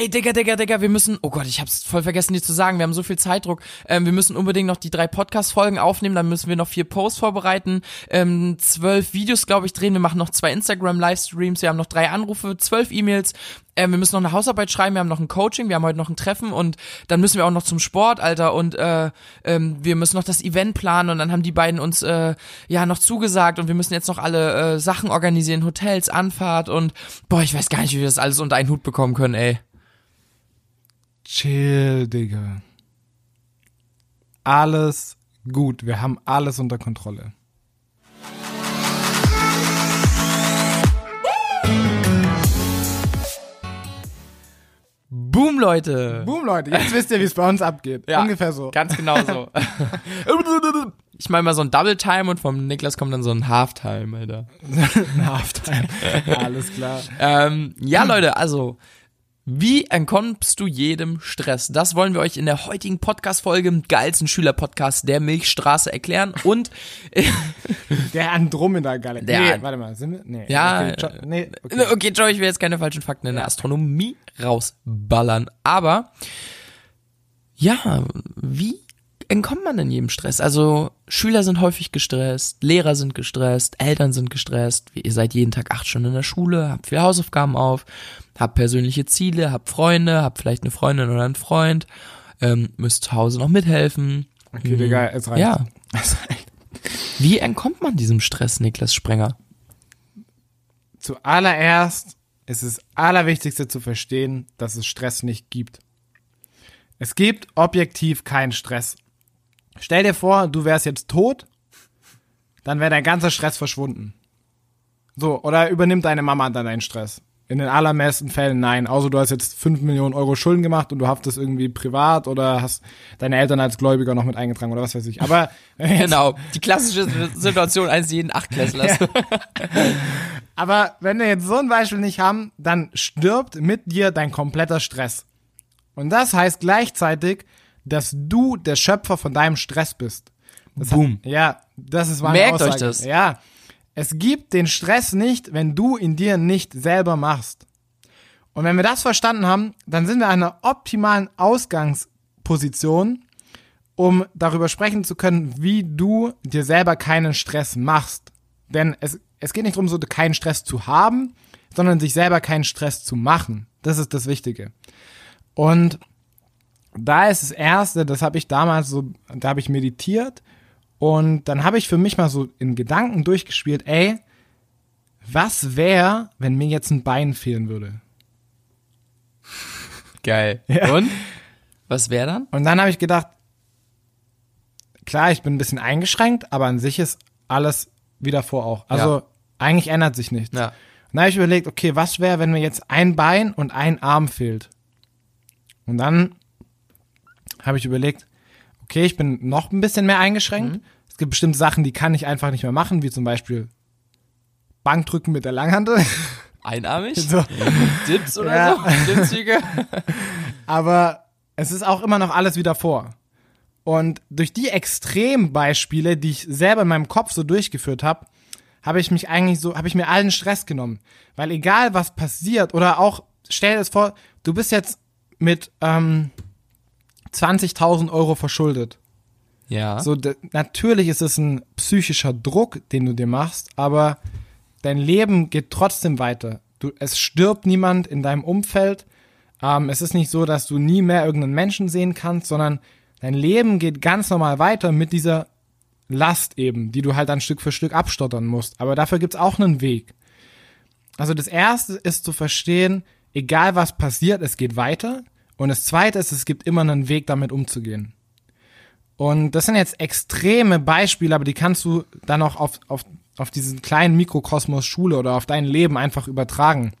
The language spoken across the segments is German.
Ey, Digga, Digga, Digga, wir müssen, oh Gott, ich hab's voll vergessen, dir zu sagen, wir haben so viel Zeitdruck. Ähm, wir müssen unbedingt noch die drei Podcast-Folgen aufnehmen, dann müssen wir noch vier Posts vorbereiten, ähm, zwölf Videos, glaube ich, drehen, wir machen noch zwei Instagram-Livestreams, wir haben noch drei Anrufe, zwölf E-Mails, ähm, wir müssen noch eine Hausarbeit schreiben, wir haben noch ein Coaching, wir haben heute noch ein Treffen. Und dann müssen wir auch noch zum Sport, Alter, und äh, ähm, wir müssen noch das Event planen. Und dann haben die beiden uns äh, ja noch zugesagt. Und wir müssen jetzt noch alle äh, Sachen organisieren, Hotels, Anfahrt und boah, ich weiß gar nicht, wie wir das alles unter einen Hut bekommen können, ey. Chill, Digga. Alles gut. Wir haben alles unter Kontrolle. Boom, Leute. Boom, Leute. Jetzt wisst ihr, wie es bei uns abgeht. Ja, Ungefähr so. Ganz genau so. ich meine mal so ein Double Time und vom Niklas kommt dann so ein Halftime, Alter. Halftime. Alles klar. Ähm, ja, Leute, also wie entkommst du jedem Stress? Das wollen wir euch in der heutigen Podcast-Folge im geilsten Schüler-Podcast der Milchstraße erklären und Der Andromeda-Galaxie. Nee, warte mal, sind wir? Nee. Ja, Okay, jo- nee, okay. okay, Joe, ich will jetzt keine falschen Fakten in der Astronomie rausballern, aber ja, wie entkommt man denn jedem Stress? Also Schüler sind häufig gestresst, Lehrer sind gestresst, Eltern sind gestresst, ihr seid jeden Tag acht Stunden in der Schule, habt viele Hausaufgaben auf, habt persönliche Ziele, habt Freunde, habt vielleicht eine Freundin oder einen Freund, ähm, müsst zu Hause noch mithelfen. Okay, Digga, es reicht. Ja. Es reicht. Wie entkommt man diesem Stress, Niklas Sprenger? Zuallererst ist es Allerwichtigste zu verstehen, dass es Stress nicht gibt. Es gibt objektiv keinen Stress. Stell dir vor, du wärst jetzt tot, dann wäre dein ganzer Stress verschwunden. So, oder übernimmt deine Mama dann deinen Stress? In den allermeisten Fällen nein. Außer du hast jetzt 5 Millionen Euro Schulden gemacht und du haftest irgendwie privat oder hast deine Eltern als Gläubiger noch mit eingetragen oder was weiß ich. Aber Genau, die klassische Situation eines jeden Achtklässlers. Aber wenn wir jetzt so ein Beispiel nicht haben, dann stirbt mit dir dein kompletter Stress. Und das heißt gleichzeitig, dass du der Schöpfer von deinem Stress bist. Das Boom. Ja, das ist meine Merkt Aussage. euch das. Ja. Es gibt den Stress nicht, wenn du ihn dir nicht selber machst. Und wenn wir das verstanden haben, dann sind wir an einer optimalen Ausgangsposition, um darüber sprechen zu können, wie du dir selber keinen Stress machst. Denn es, es geht nicht darum, so keinen Stress zu haben, sondern sich selber keinen Stress zu machen. Das ist das Wichtige. Und da ist das Erste, das habe ich damals so, da habe ich meditiert und dann habe ich für mich mal so in Gedanken durchgespielt, ey, was wäre, wenn mir jetzt ein Bein fehlen würde? Geil. Ja. Und? Was wäre dann? Und dann habe ich gedacht, klar, ich bin ein bisschen eingeschränkt, aber an sich ist alles wie davor auch. Also Ja. eigentlich ändert sich nichts. Ja. Und dann habe ich überlegt, okay, was wäre, wenn mir jetzt ein Bein und ein Arm fehlt? Und dann habe ich überlegt, okay, ich bin noch ein bisschen mehr eingeschränkt. Mhm. Es gibt bestimmte Sachen, die kann ich einfach nicht mehr machen, wie zum Beispiel Bankdrücken mit der Langhantel. Einarmig? So. Dips oder Ja. so? Klimmzüge? aber es ist auch immer noch alles wie davor. Und durch die Extrembeispiele, die ich selber in meinem Kopf so durchgeführt habe, habe ich mich eigentlich so, habe ich mir allen Stress genommen. Weil egal was passiert oder auch, stell dir das vor, du bist jetzt mit ähm, 20.000 Euro verschuldet. Ja. So, natürlich ist es ein psychischer Druck, den du dir machst, aber dein Leben geht trotzdem weiter. Du, es stirbt niemand in deinem Umfeld. Ähm, es ist nicht so, dass du nie mehr irgendeinen Menschen sehen kannst, sondern dein Leben geht ganz normal weiter mit dieser Last eben, die du halt dann Stück für Stück abstottern musst. Aber dafür gibt's auch einen Weg. Also das erste ist zu verstehen, egal was passiert, es geht weiter. Und das zweite ist, es gibt immer einen Weg, damit umzugehen. Und das sind jetzt extreme Beispiele, aber die kannst du dann auch auf, auf, auf diesen kleinen Mikrokosmos Schule oder auf dein Leben einfach übertragen.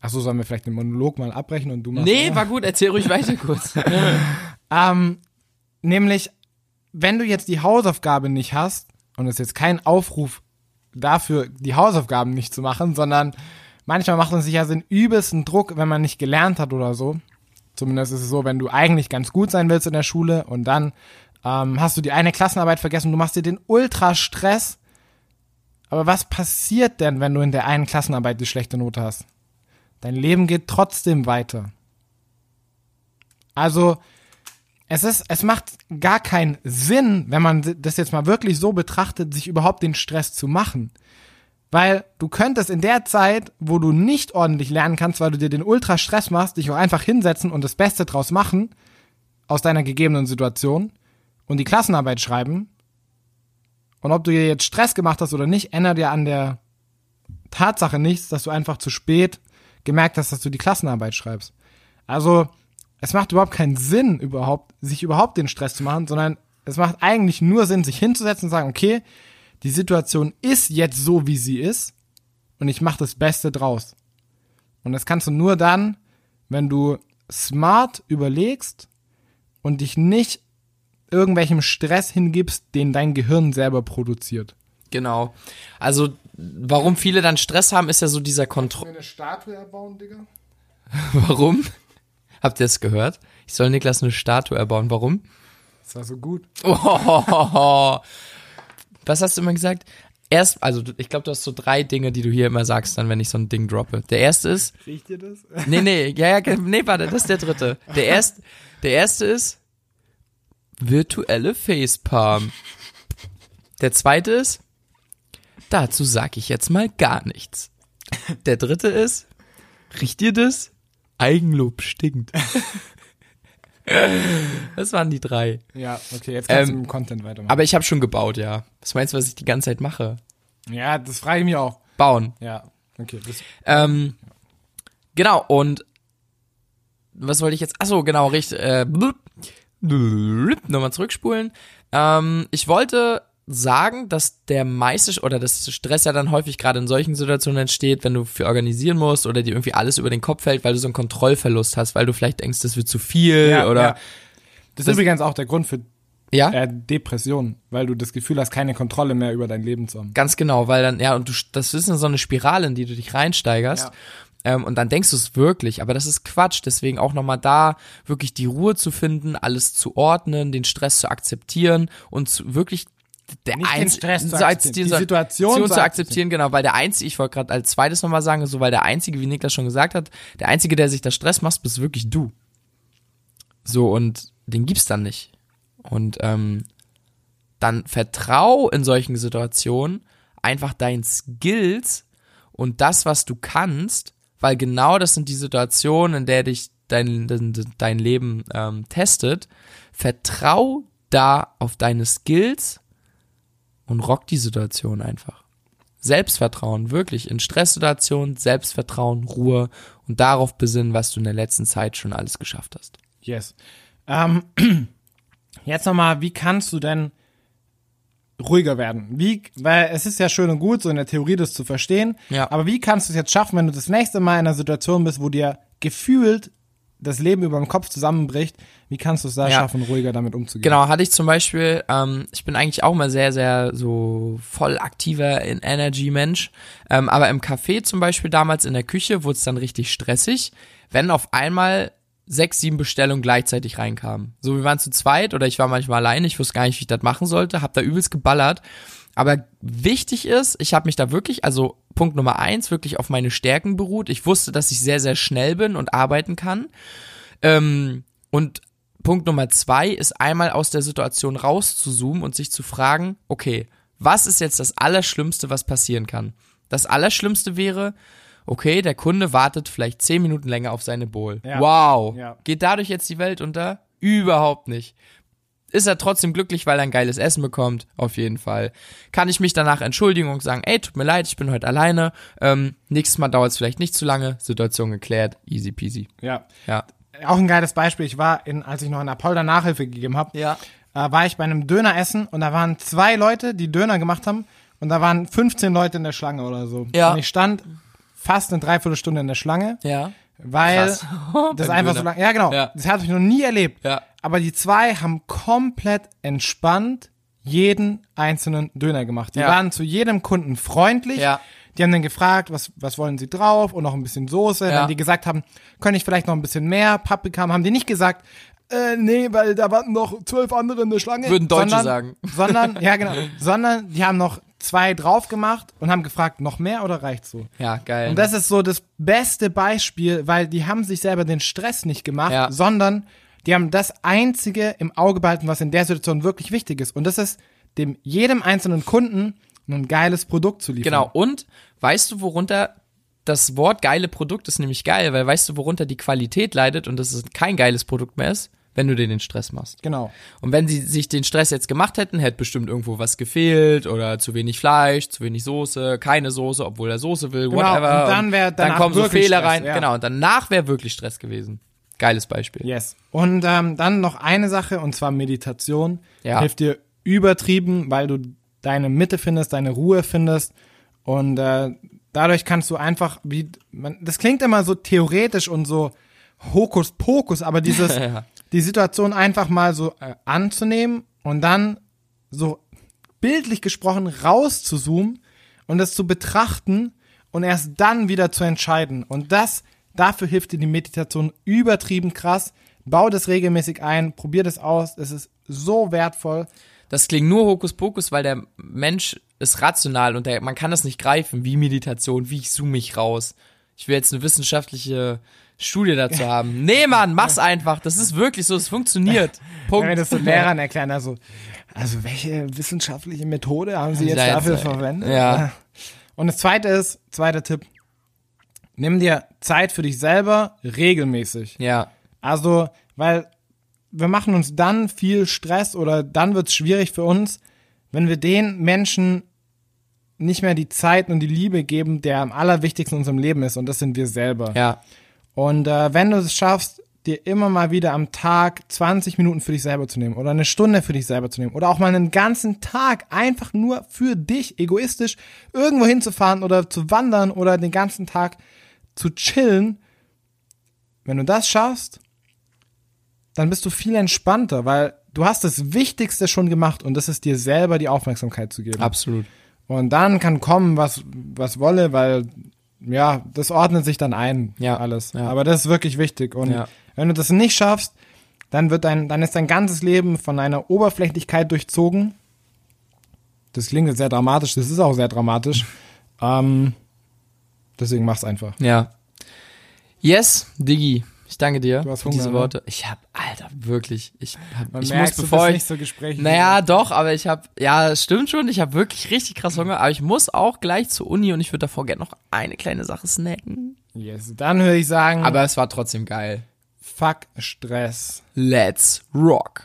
Achso, sollen wir vielleicht den Monolog mal abbrechen und du machst. nee, war gut, erzähl ruhig weiter kurz. Ähm, nämlich, wenn du jetzt die Hausaufgabe nicht hast, und es ist jetzt kein Aufruf dafür, die Hausaufgaben nicht zu machen, sondern manchmal macht man sich ja einen übelsten Druck, wenn man nicht gelernt hat oder so. Zumindest ist es so, wenn du eigentlich ganz gut sein willst in der Schule und dann ähm, hast du die eine Klassenarbeit vergessen, du machst dir den Ultra-Stress. Aber was passiert denn, wenn du in der einen Klassenarbeit die schlechte Note hast? dein Leben geht trotzdem weiter. Also, es ist, es macht gar keinen Sinn, wenn man das jetzt mal wirklich so betrachtet, sich überhaupt den Stress zu machen. Weil du könntest in der Zeit, wo du nicht ordentlich lernen kannst, weil du dir den Ultra-Stress machst, dich auch einfach hinsetzen und das Beste draus machen, aus deiner gegebenen Situation, und die Klassenarbeit schreiben. Und ob du dir jetzt Stress gemacht hast oder nicht, ändert ja an der Tatsache nichts, dass du einfach zu spät gemerkt hast, dass du die Klassenarbeit schreibst. Also, es macht überhaupt keinen Sinn, überhaupt, sich überhaupt den Stress zu machen, sondern es macht eigentlich nur Sinn, sich hinzusetzen und sagen, okay, die Situation ist jetzt so, wie sie ist und ich mache das Beste draus. Und das kannst du nur dann, wenn du smart überlegst und dich nicht irgendwelchem Stress hingibst, den dein Gehirn selber produziert. Genau. Also, warum viele dann Stress haben, ist ja so dieser Kontrolle. eine Statue erbauen, Digga? Warum? Habt ihr es gehört? Ich soll Niklas eine Statue erbauen. Warum? Das war so gut. Oh, was hast du immer gesagt? Erst, also ich glaube, du hast so drei Dinge, die du hier immer sagst, dann, wenn ich so ein Ding droppe. Der erste ist, Riecht ihr das? nee, nee, ja, ja, nee, warte, das ist der dritte. Der erste, der erste ist virtuelle Facepalm. Der zweite ist, dazu sag ich jetzt mal gar nichts. Der dritte ist, riecht ihr das? Eigenlob stinkt. Das waren die drei. Ja, okay, jetzt kannst Ähm, du mit dem Content weitermachen. Aber ich habe schon gebaut, ja. Was meinst du, was ich die ganze Zeit mache? ja, das frage ich mich auch. Bauen. Ja, okay. Ähm, genau, und was wollte ich jetzt? Achso, genau, richtig. Äh, blub, blub, nochmal zurückspulen. Ähm, ich wollte sagen, dass der meiste oder das Stress ja dann häufig gerade in solchen Situationen entsteht, wenn du viel organisieren musst oder dir irgendwie alles über den Kopf fällt, weil du so einen Kontrollverlust hast, weil du vielleicht denkst, das wird zu viel ja, oder ja. Das ist übrigens auch der Grund für ja? äh, Depression, weil du das Gefühl hast, keine Kontrolle mehr über dein Leben zu haben. Ganz genau, weil dann, ja, und du, das ist so eine Spirale, in die du dich reinsteigerst. Ähm, und dann denkst du es wirklich, aber das ist Quatsch. Deswegen auch nochmal da wirklich die Ruhe zu finden, alles zu ordnen, den Stress zu akzeptieren und zu, wirklich der Nicht den einz- Stress zu als die Situation zu zu akzeptieren, akzeptieren. genau, weil der einzige, ich wollte gerade als zweites nochmal sagen, so weil der einzige, wie Niklas schon gesagt hat, der einzige, der sich da Stress macht, bist wirklich du. So und den gibt's dann nicht. Und ähm, dann vertrau in solchen Situationen einfach deinen Skills und das, was du kannst, weil genau das sind die Situationen, in der dich dein, dein, dein Leben ähm, testet. Vertrau da auf deine Skills und rock die Situation einfach. Selbstvertrauen, wirklich in Stresssituationen, Selbstvertrauen, Ruhe und darauf besinnen, was du in der letzten Zeit schon alles geschafft hast. Yes. Ähm, jetzt nochmal, wie kannst du denn ruhiger werden? Wie, weil es ist ja schön und gut, so in der Theorie das zu verstehen. Ja. Aber wie kannst du es jetzt schaffen, wenn du das nächste Mal in einer Situation bist, wo dir gefühlt das Leben über dem Kopf zusammenbricht? Wie kannst du es da Ja. schaffen, ruhiger damit umzugehen? Genau, hatte ich zum Beispiel, ähm, ich bin eigentlich auch mal sehr, sehr so voll aktiver in Energy Mensch, ähm, aber im Café zum Beispiel damals in der Küche wurde es dann richtig stressig, wenn auf einmal sechs, sieben Bestellungen gleichzeitig reinkamen. So, wir waren zu zweit oder ich war manchmal alleine, ich wusste gar nicht, wie ich das machen sollte, hab da übelst geballert. Aber wichtig ist, ich habe mich da wirklich, also Punkt Nummer eins, wirklich auf meine Stärken beruht. Ich wusste, dass ich sehr, sehr schnell bin und arbeiten kann. Ähm, und Punkt Nummer zwei ist einmal aus der Situation rauszuzoomen und sich zu fragen, okay, was ist jetzt das Allerschlimmste, was passieren kann? Das Allerschlimmste wäre, okay, der Kunde wartet vielleicht zehn Minuten länger auf seine Bowl. Ja. Wow. Ja. Geht dadurch jetzt die Welt unter? Überhaupt nicht. Ist er trotzdem glücklich, weil er ein geiles Essen bekommt? Auf jeden Fall. Kann ich mich danach entschuldigen und sagen, ey, tut mir leid, ich bin heute alleine. Ähm, nächstes Mal dauert es vielleicht nicht zu lange. Situation geklärt. Easy peasy. Ja. Ja. Auch ein geiles Beispiel. Ich war, in, als ich noch in Apolda Nachhilfe gegeben habe, Ja. äh, war ich bei einem Döner essen und da waren zwei Leute, die Döner gemacht haben und da waren 15 Leute in der Schlange oder so. Ja. Und ich stand fast eine Dreiviertelstunde in der Schlange, Ja. weil Krass. das einfach Döner. so lange, ja genau, Ja. das habe ich noch nie erlebt. Ja. Aber die zwei haben komplett entspannt jeden einzelnen Döner gemacht. Die Ja. waren zu jedem Kunden freundlich. Ja. Die haben dann gefragt, was, was wollen sie drauf und noch ein bisschen Soße. Ja. Wenn die gesagt haben, könnte ich vielleicht noch ein bisschen mehr Paprika haben, haben die nicht gesagt, äh, nee, weil da warten noch zwölf andere in der Schlange. Würden Deutsche sondern, sagen. Sondern, ja genau, sondern die haben noch zwei drauf gemacht und haben gefragt, noch mehr oder reicht so? Ja, geil. Und das ist so das beste Beispiel, weil die haben sich selber den Stress nicht gemacht, Ja. sondern die haben das einzige im Auge behalten, was in der Situation wirklich wichtig ist. Und das ist dem jedem einzelnen Kunden ein geiles Produkt zu liefern. Genau. Und weißt du, worunter das Wort geile Produkt ist nämlich geil, weil weißt du, worunter die Qualität leidet und dass es kein geiles Produkt mehr ist, wenn du dir den Stress machst. Genau. Und wenn sie sich den Stress jetzt gemacht hätten, hätte bestimmt irgendwo was gefehlt oder zu wenig Fleisch, zu wenig Soße, keine Soße, obwohl er Soße will, Genau, whatever. und dann wär dann kommen so Fehler Stress, rein. ja. Genau, und danach wäre wirklich Stress gewesen. Geiles Beispiel. Yes. Und ähm, dann noch eine Sache, und zwar Meditation. Ja. Hilft dir übertrieben, weil du deine Mitte findest, deine Ruhe findest. Und äh, dadurch kannst du einfach, wie, man, das klingt immer so theoretisch und so Hokuspokus, aber dieses, Ja. die Situation einfach mal so äh, anzunehmen und dann so bildlich gesprochen rauszuzoomen und das zu betrachten und erst dann wieder zu entscheiden. Und das, dafür hilft dir die Meditation übertrieben krass. Bau das regelmäßig ein, probier das aus, es ist so wertvoll. Das klingt nur Hokuspokus, weil der Mensch ist rational und der, man kann das nicht greifen, wie Meditation, wie ich zoome mich raus. Ich will jetzt eine wissenschaftliche Studie dazu haben. Nee, Mann, mach's einfach. Das ist wirklich so, es funktioniert. Punkt. Wenn wir das so Lehrern erklären, also, also welche wissenschaftliche Methode haben sie jetzt Ja, jetzt, dafür verwendet? ja. Und das zweite ist, zweiter Tipp, nimm dir Zeit für dich selber regelmäßig. Ja, Also, weil wir machen uns dann viel Stress oder dann wird's schwierig für uns, wenn wir den Menschen nicht mehr die Zeit und die Liebe geben, der am allerwichtigsten in unserem Leben ist und das sind wir selber. ja, Und äh, wenn du es schaffst, dir immer mal wieder am Tag 20 Minuten für dich selber zu nehmen oder eine Stunde für dich selber zu nehmen oder auch mal einen ganzen Tag einfach nur für dich egoistisch irgendwo hinzufahren oder zu wandern oder den ganzen Tag zu chillen, wenn du das schaffst, dann bist du viel entspannter, weil du hast das Wichtigste schon gemacht und das ist dir selber die Aufmerksamkeit zu geben. absolut. Und dann kann kommen, was, was wolle, weil, ja, das ordnet sich dann ein, Ja, alles. ja. Aber das ist wirklich wichtig. Und Ja. wenn du das nicht schaffst, dann wird dein, dann ist dein ganzes Leben von einer Oberflächlichkeit durchzogen. Das klingt jetzt sehr dramatisch, das ist auch sehr dramatisch. Ähm, deswegen mach's einfach. Ja. Yes, Diggi. Ich danke dir Du hast für Hunger, diese ne? Worte. Ich hab, Alter, wirklich. Ich, hab, Man ich merkt, muss, bevor ich, nicht so gesprächig. Naja, doch, aber ich habe, ja, es stimmt schon, ich habe wirklich richtig krass Hunger, aber ich muss auch gleich zur Uni und ich würde davor gerne noch eine kleine Sache snacken. Yes. Dann würde ich sagen, Aber es war trotzdem geil. fuck Stress. Let's rock.